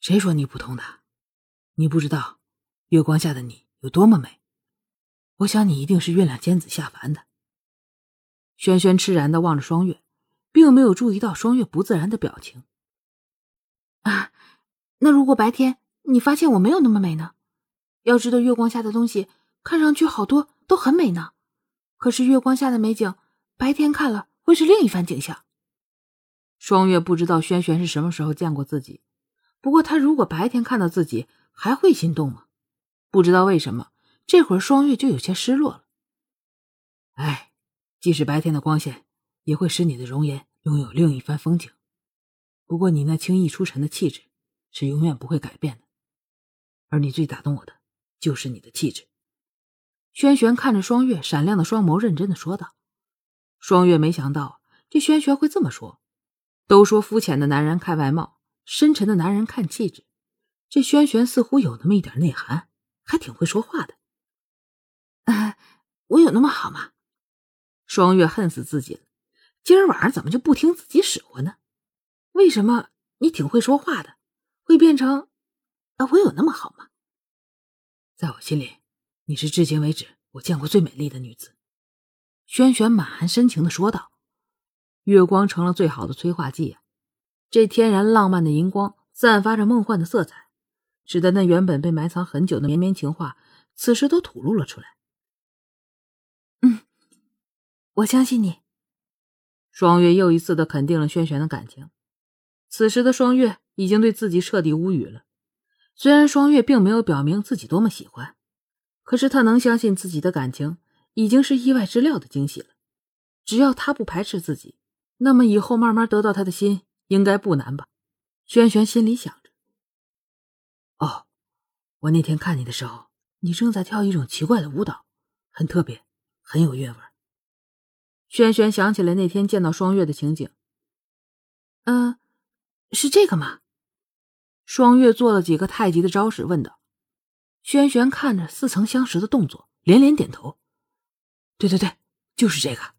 谁说你普通的？你不知道，月光下的你有多么美。我想你一定是月亮仙子下凡的。轩轩痴然的望着双月，并没有注意到双月不自然的表情。啊，那如果白天你发现我没有那么美呢？要知道，月光下的东西看上去好多都很美呢。可是月光下的美景，白天看了会是另一番景象。双月不知道轩轩是什么时候见过自己，不过他如果白天看到自己，还会心动吗？不知道为什么，这会儿双月就有些失落了。哎，即使白天的光线也会使你的容颜拥有另一番风景。不过你那轻易出尘的气质是永远不会改变的，而你最打动我的就是你的气质。轩轩看着双月闪亮的双眸，认真的说道。双月没想到这轩轩会这么说。都说肤浅的男人看外貌，深沉的男人看气质。这轩轩似乎有那么一点内涵，还挺会说话的。啊，我有那么好吗？双月恨死自己了，今儿晚上怎么就不听自己使唤呢？为什么你挺会说话的，会变成啊？我有那么好吗？在我心里，你是至今为止我见过最美丽的女子。轩萱满含深情的说道。月光成了最好的催化剂啊！这天然浪漫的荧光散发着梦幻的色彩，使得那原本被埋藏很久的绵绵情话，此时都吐露了出来。嗯，我相信你。双月又一次的肯定了轩轩的感情。此时的双月已经对自己彻底无语了。虽然双月并没有表明自己多么喜欢，可是他能相信自己的感情，已经是意外之料的惊喜了。只要他不排斥自己。那么以后慢慢得到他的心应该不难吧？轩轩心里想着。哦，我那天看你的时候，你正在跳一种奇怪的舞蹈，很特别，很有韵味。轩轩想起来那天见到双月的情景。嗯，是这个吗？双月做了几个太极的招式，问道。轩轩看着似曾相识的动作，连连点头。对对对，就是这个。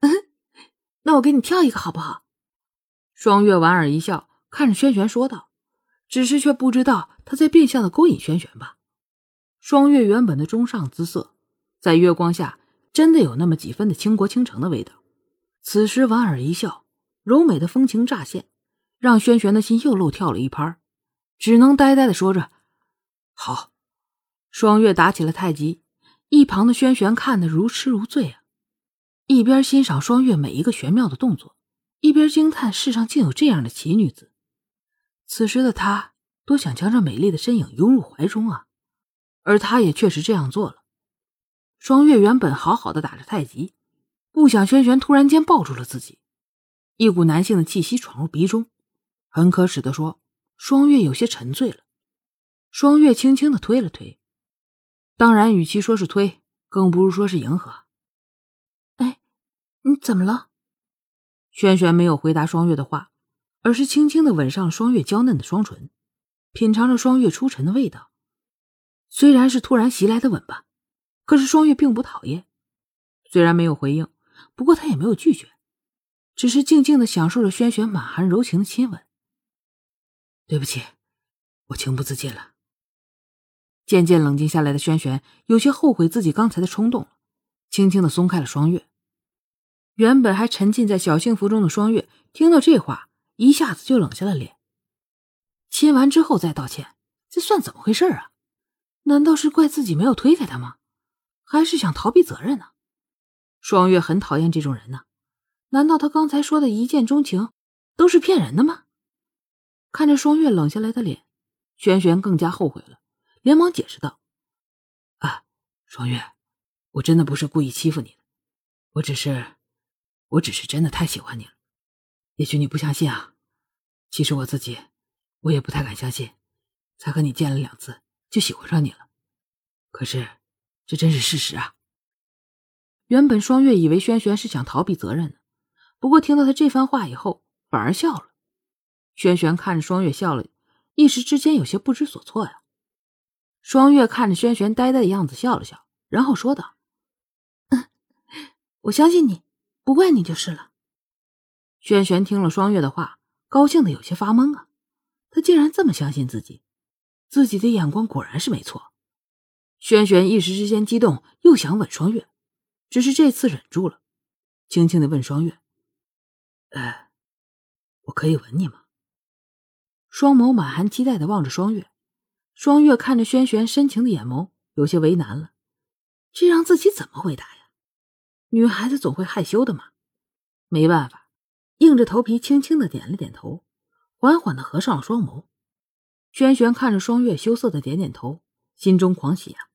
嗯 那我给你跳一个好不好？双月莞尔一笑，看着轩轩说道：“只是却不知道他在变相的勾引轩轩吧。”双月原本的中上姿色，在月光下真的有那么几分的倾国倾城的味道。此时莞尔一笑，柔美的风情乍现，让轩轩的心又漏跳了一拍，只能呆呆的说着：“好。”双月打起了太极，一旁的轩轩看得如痴如醉啊。一边欣赏双月每一个玄妙的动作，一边惊叹世上竟有这样的奇女子。此时的他多想将这美丽的身影拥入怀中啊！而他也确实这样做了。双月原本好好的打着太极，不想轩轩突然间抱住了自己，一股男性的气息闯入鼻中，很可耻的说，双月有些沉醉了。双月轻轻的推了推，当然，与其说是推，更不如说是迎合。哎你怎么了？轩轩没有回答双月的话，而是轻轻的吻上了双月娇嫩的双唇，品尝着双月出尘的味道。虽然是突然袭来的吻吧，可是双月并不讨厌。虽然没有回应，不过他也没有拒绝，只是静静的享受着轩轩满含柔情的亲吻。对不起，我情不自禁了。渐渐冷静下来的轩轩有些后悔自己刚才的冲动，轻轻的松开了双月。原本还沉浸在小幸福中的双月，听到这话，一下子就冷下了脸。亲完之后再道歉，这算怎么回事啊？难道是怪自己没有推开他吗？还是想逃避责任呢？双月很讨厌这种人呢。难道他刚才说的一见钟情都是骗人的吗？看着双月冷下来的脸，轩轩更加后悔了，连忙解释道：“啊，双月，我真的不是故意欺负你的，我只是……”我只是真的太喜欢你了，也许你不相信啊。其实我自己，我也不太敢相信，才和你见了两次就喜欢上你了。可是，这真是事实啊。原本双月以为轩轩是想逃避责任的，不过听到他这番话以后，反而笑了。轩轩看着双月笑了，一时之间有些不知所措呀。双月看着轩轩呆呆的样子，笑了笑，然后说道：“嗯，我相信你。”不怪你就是了。轩轩听了双月的话，高兴的有些发懵啊。他竟然这么相信自己，自己的眼光果然是没错。轩轩一时之间激动，又想吻双月，只是这次忍住了，轻轻的问双月：“哎，我可以吻你吗？”双眸满含期待的望着双月，双月看着轩轩深情的眼眸，有些为难了，这让自己怎么回答？女孩子总会害羞的嘛，没办法，硬着头皮轻轻的点了点头，缓缓的合上了双眸。轩轩看着双月羞涩的点点头，心中狂喜啊！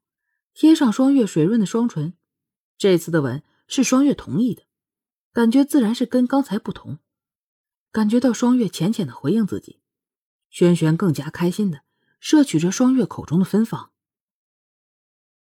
贴上双月水润的双唇，这次的吻是双月同意的，感觉自然是跟刚才不同。感觉到双月浅浅的回应自己，轩轩更加开心的摄取着双月口中的芬芳。